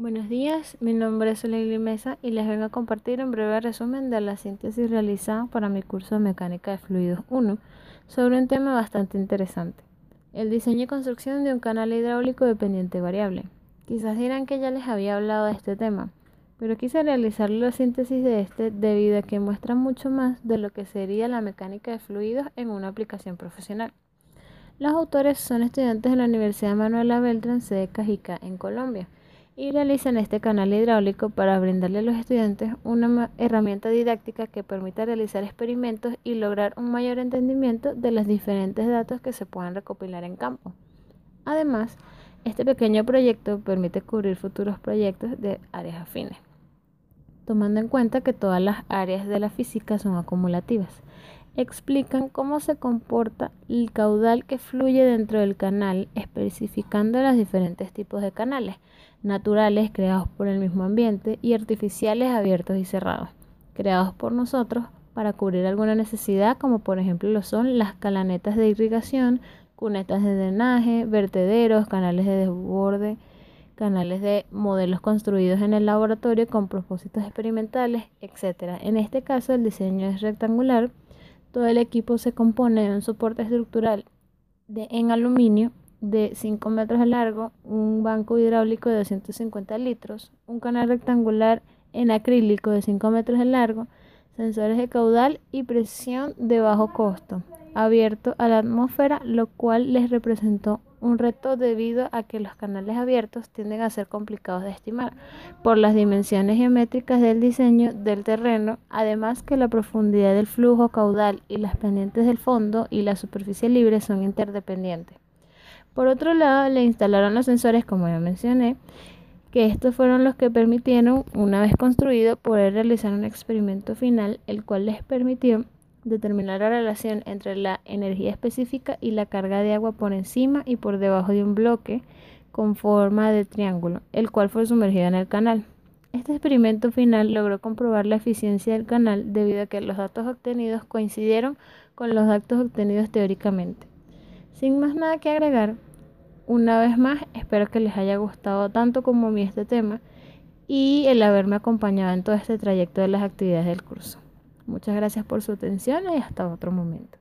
Buenos días, mi nombre es Soleil Mesa y les vengo a compartir un breve resumen de la síntesis realizada para mi curso de Mecánica de Fluidos 1 sobre un tema bastante interesante, el diseño y construcción de un canal hidráulico de pendiente variable. Quizás dirán que ya les había hablado de este tema, pero quise realizar la síntesis de este debido a que muestra mucho más de lo que sería la mecánica de fluidos en una aplicación profesional. Los autores son estudiantes de la Universidad Manuela Beltrán, sede Cajica, en Colombia y realizan este canal hidráulico para brindarle a los estudiantes una herramienta didáctica que permita realizar experimentos y lograr un mayor entendimiento de los diferentes datos que se puedan recopilar en campo. Además, este pequeño proyecto permite cubrir futuros proyectos de áreas afines, tomando en cuenta que todas las áreas de la física son acumulativas explican cómo se comporta el caudal que fluye dentro del canal, especificando los diferentes tipos de canales, naturales creados por el mismo ambiente y artificiales abiertos y cerrados, creados por nosotros para cubrir alguna necesidad, como por ejemplo lo son las calanetas de irrigación, cunetas de drenaje, vertederos, canales de desborde, canales de modelos construidos en el laboratorio con propósitos experimentales, etc. En este caso el diseño es rectangular todo el equipo se compone de un soporte estructural de, en aluminio de 5 metros de largo, un banco hidráulico de 250 litros, un canal rectangular en acrílico de 5 metros de largo, sensores de caudal y presión de bajo costo, abierto a la atmósfera, lo cual les representó un reto debido a que los canales abiertos tienden a ser complicados de estimar por las dimensiones geométricas del diseño del terreno, además que la profundidad del flujo caudal y las pendientes del fondo y la superficie libre son interdependientes. Por otro lado, le instalaron los sensores, como ya mencioné, que estos fueron los que permitieron, una vez construido, poder realizar un experimento final, el cual les permitió determinar la relación entre la energía específica y la carga de agua por encima y por debajo de un bloque con forma de triángulo, el cual fue sumergido en el canal. Este experimento final logró comprobar la eficiencia del canal debido a que los datos obtenidos coincidieron con los datos obtenidos teóricamente. Sin más nada que agregar, una vez más espero que les haya gustado tanto como a mí este tema y el haberme acompañado en todo este trayecto de las actividades del curso. Muchas gracias por su atención y hasta otro momento.